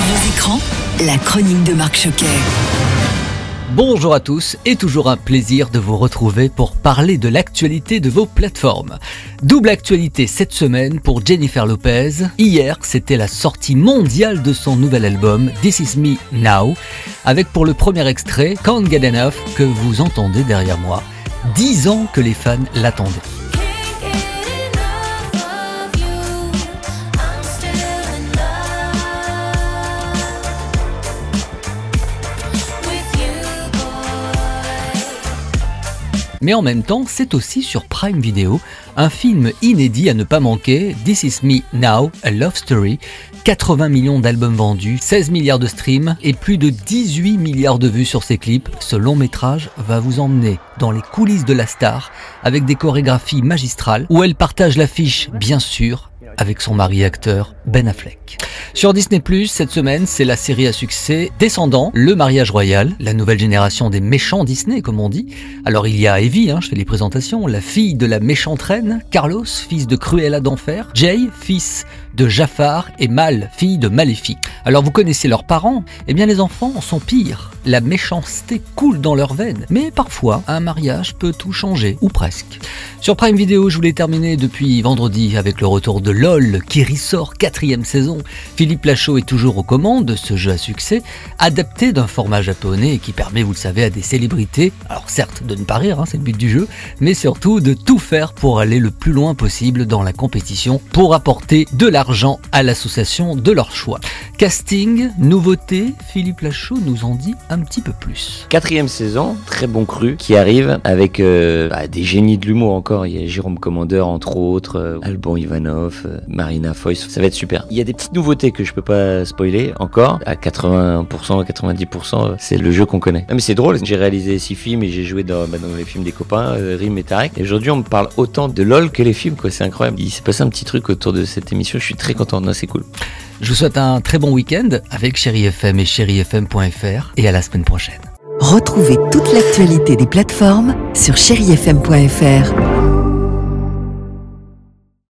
Sur la chronique de Marc Choquet. Bonjour à tous et toujours un plaisir de vous retrouver pour parler de l'actualité de vos plateformes. Double actualité cette semaine pour Jennifer Lopez. Hier, c'était la sortie mondiale de son nouvel album This Is Me Now, avec pour le premier extrait Can't Get Enough que vous entendez derrière moi. Dix ans que les fans l'attendaient. Mais en même temps, c'est aussi sur Prime Video, un film inédit à ne pas manquer, This Is Me Now, A Love Story, 80 millions d'albums vendus, 16 milliards de streams et plus de 18 milliards de vues sur ses clips. Ce long métrage va vous emmener dans les coulisses de la star avec des chorégraphies magistrales où elle partage l'affiche, bien sûr, avec son mari acteur Ben Affleck. Sur Disney ⁇ cette semaine, c'est la série à succès Descendant, le mariage royal, la nouvelle génération des méchants Disney, comme on dit. Alors il y a Evie, hein, je fais les présentations, la fille de la méchante reine, Carlos, fils de Cruella d'Enfer, Jay, fils de Jafar, et Mal, fille de Maléfique. Alors vous connaissez leurs parents? Eh bien les enfants sont pires. La méchanceté coule dans leurs veines. Mais parfois, un mariage peut tout changer, ou presque. Sur Prime Video, je voulais terminer depuis vendredi avec le retour de LOL qui ressort quatrième saison. Philippe Lachaud est toujours aux commandes de ce jeu à succès, adapté d'un format japonais qui permet, vous le savez, à des célébrités, alors certes de ne pas rire, hein, c'est le but du jeu, mais surtout de tout faire pour aller le plus loin possible dans la compétition pour apporter de l'argent à l'association de leur choix. Casting, nouveauté, Philippe Lachaud nous en dit un petit peu plus. Quatrième saison, très bon cru, qui arrive avec euh, bah, des génies de l'humour encore. Il y a Jérôme Commandeur entre autres, euh, Alban Ivanov, euh, Marina Foïs. Ça va être super. Il y a des petites nouveautés que je peux pas spoiler encore. À 80%, 90%, c'est le jeu qu'on connaît. Ah, mais c'est drôle. J'ai réalisé six films et j'ai joué dans, bah, dans, les films des copains, Rim et Tarek. Et aujourd'hui, on me parle autant de LOL que les films, quoi. C'est incroyable. Il s'est passé un petit truc autour de cette émission. Je suis très content. c'est cool. Je vous souhaite un très bon week-end avec Chéri FM et chérifm.fr et à la semaine prochaine. Retrouvez toute l'actualité des plateformes sur chérifm.fr.